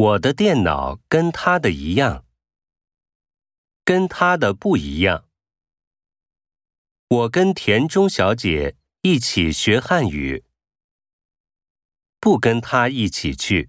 我的电脑跟他的一样，跟他的不一样。我跟田中小姐一起学汉语，不跟她一起去。